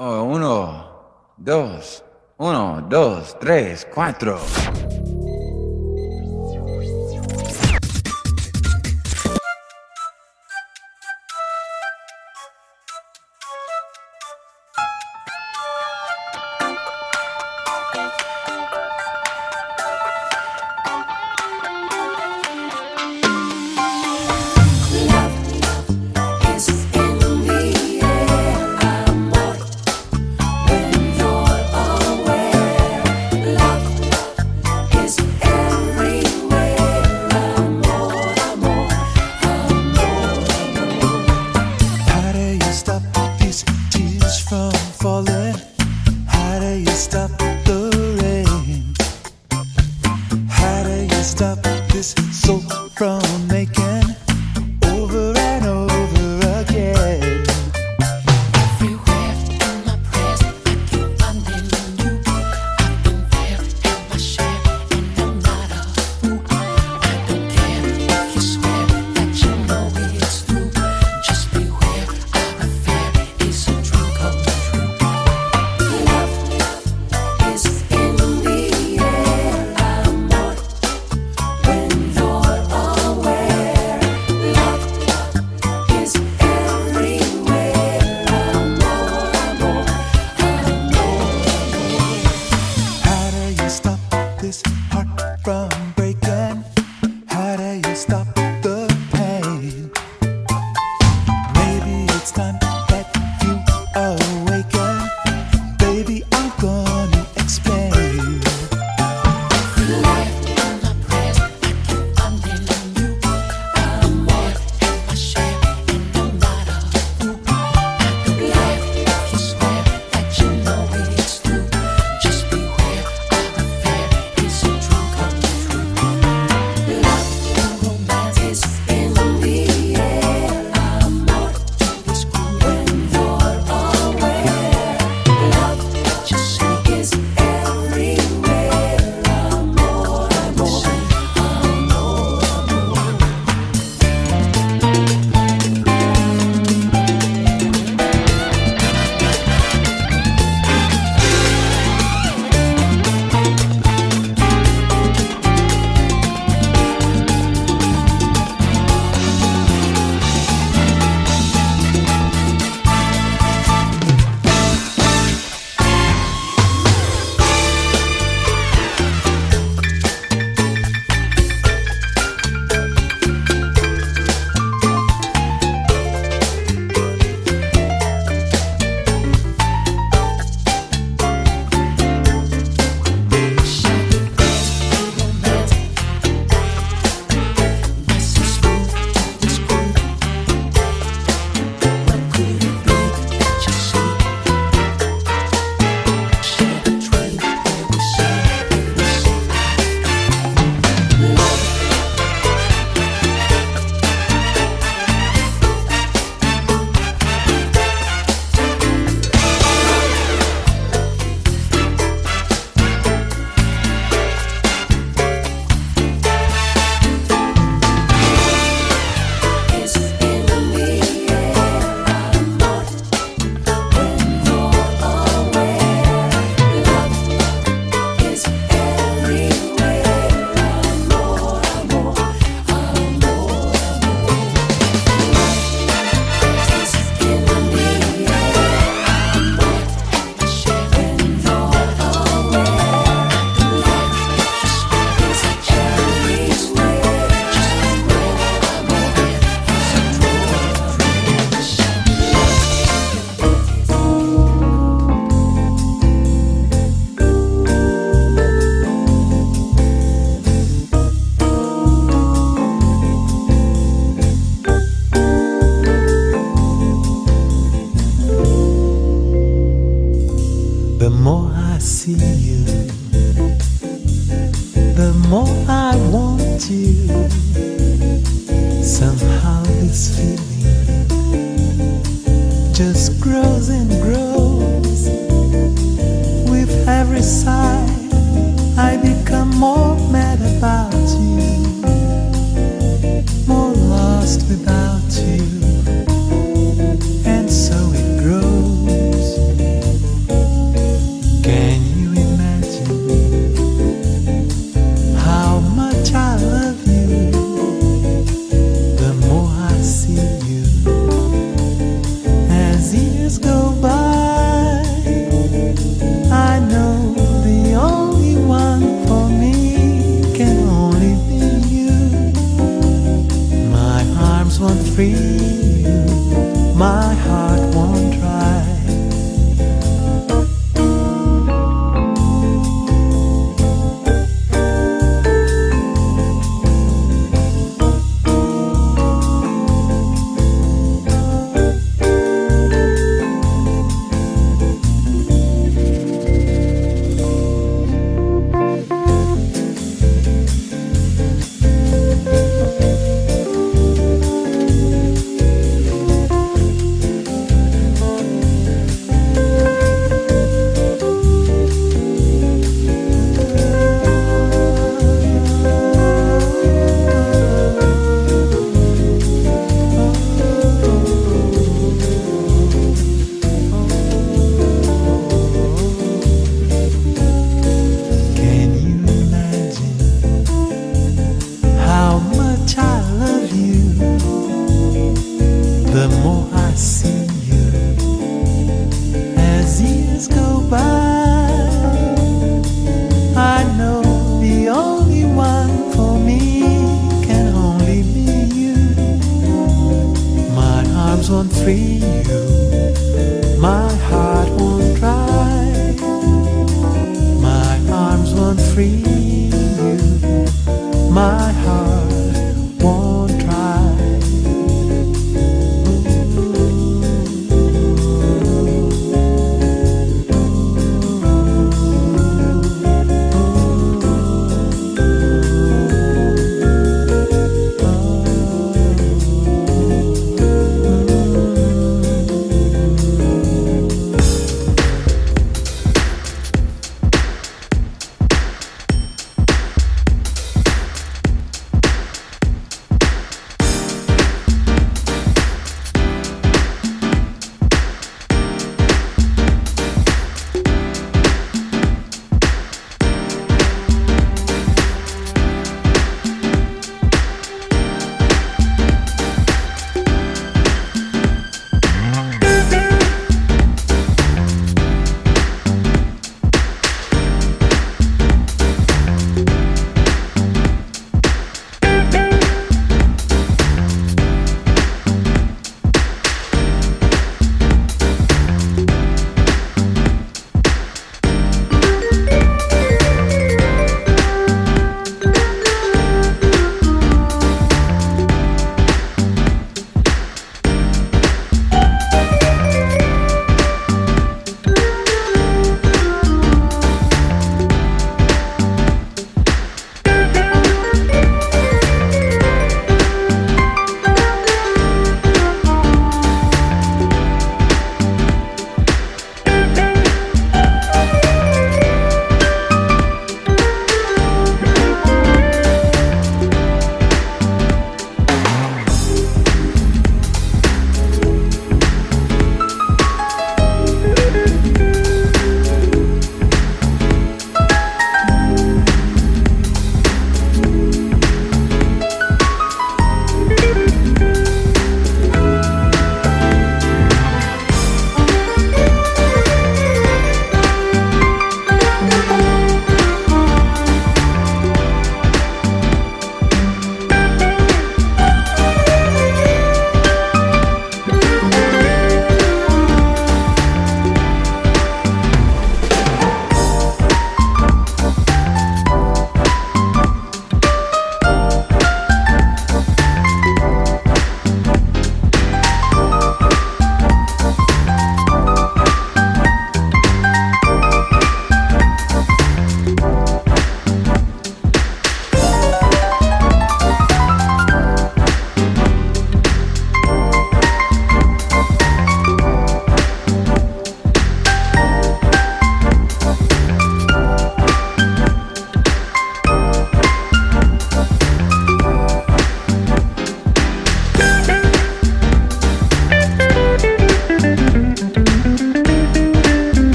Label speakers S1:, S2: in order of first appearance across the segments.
S1: Oh, uno, dos, uno, dos, tres, cuatro.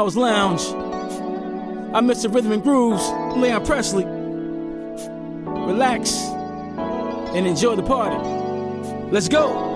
S2: Hours Lounge. I'm the Rhythm and Grooves, Leon Presley. Relax and enjoy the party. Let's go.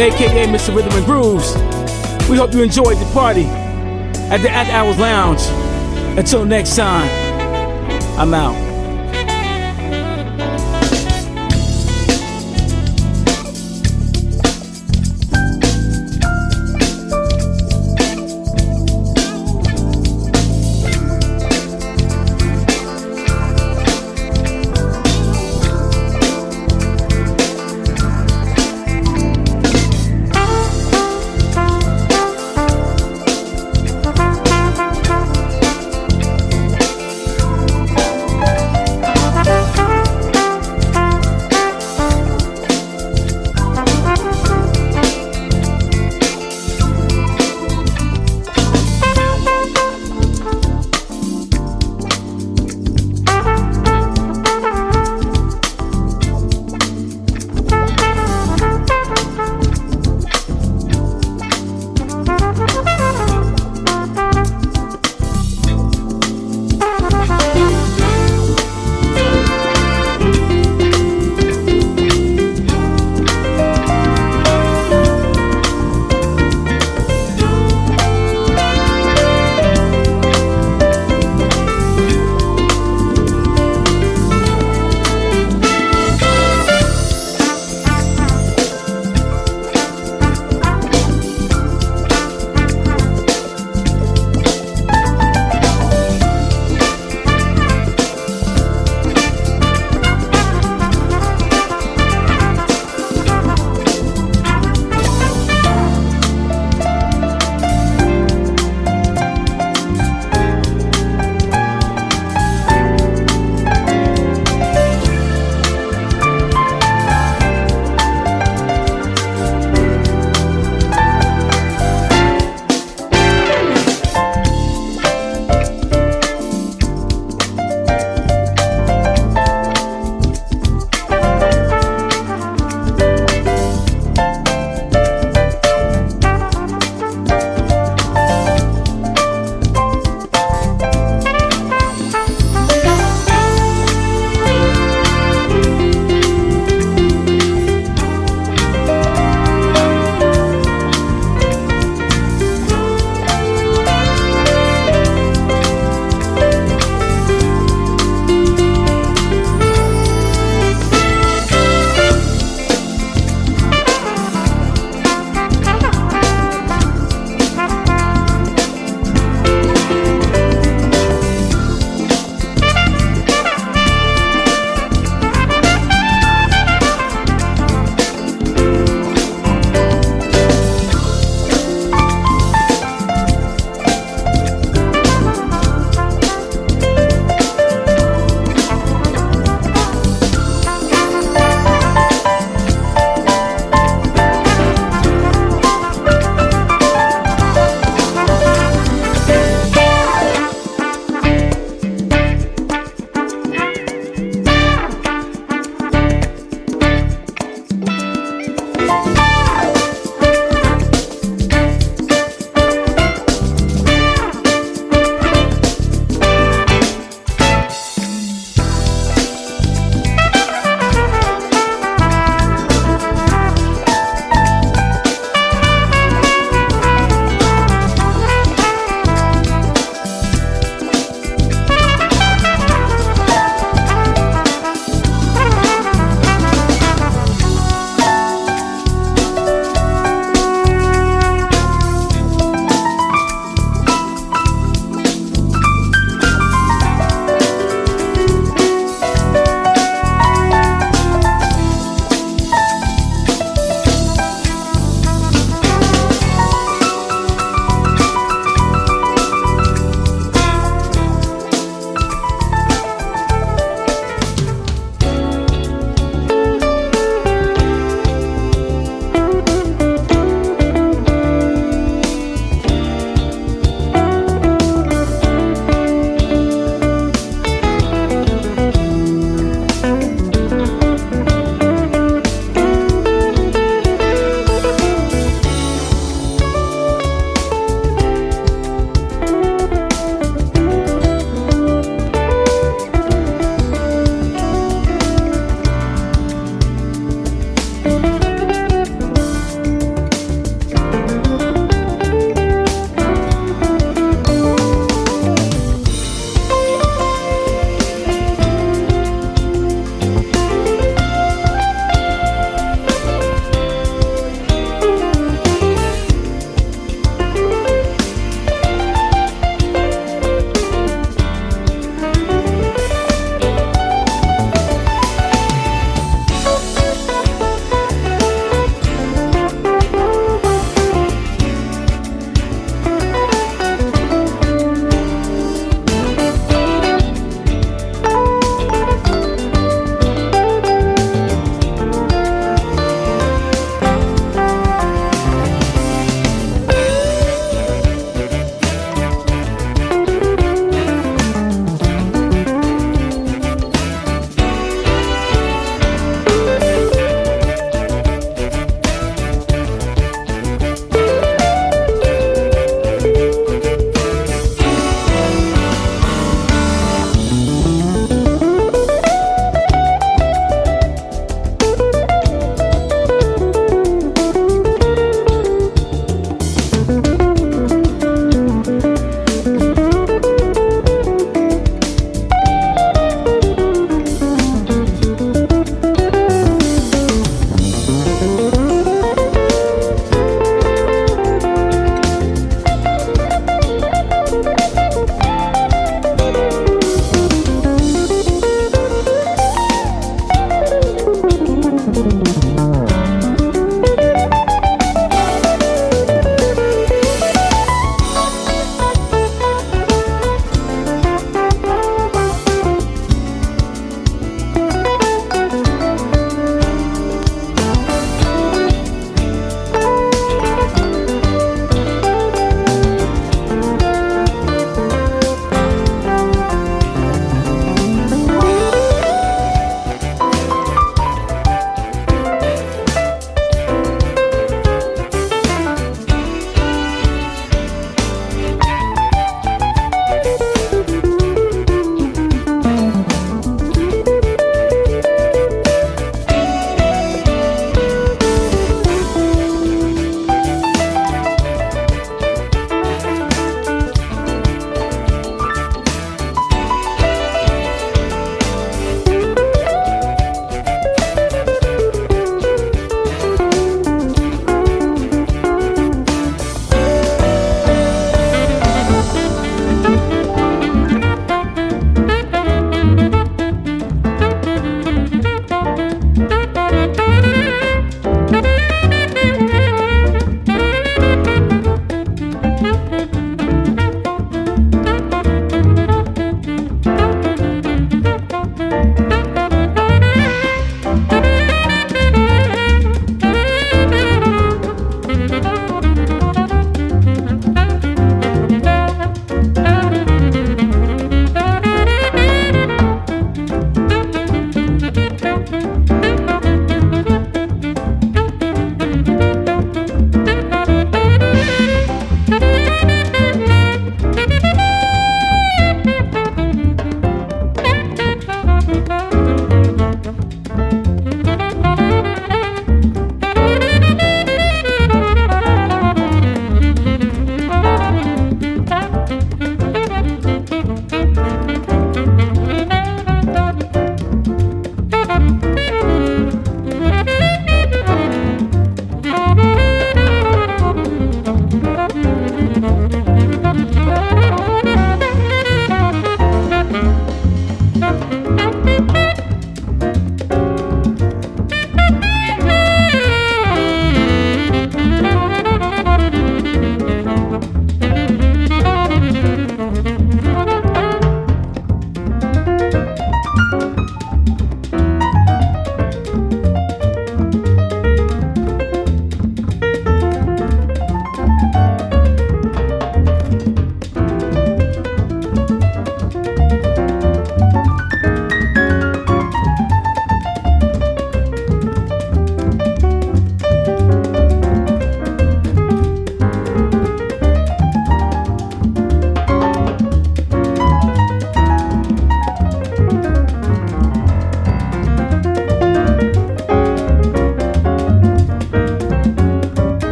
S2: Aka Mr. Rhythm and Grooves. We hope you enjoyed the party at the At Hours Lounge. Until next time, I'm out.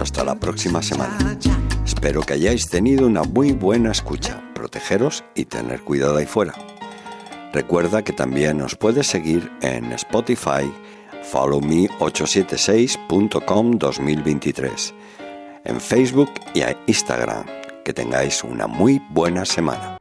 S3: Hasta la próxima semana. Espero que hayáis tenido una muy buena escucha. Protegeros y tener cuidado ahí fuera. Recuerda que también nos puedes seguir en Spotify, followme876.com 2023, en Facebook y en Instagram. Que tengáis una muy buena semana.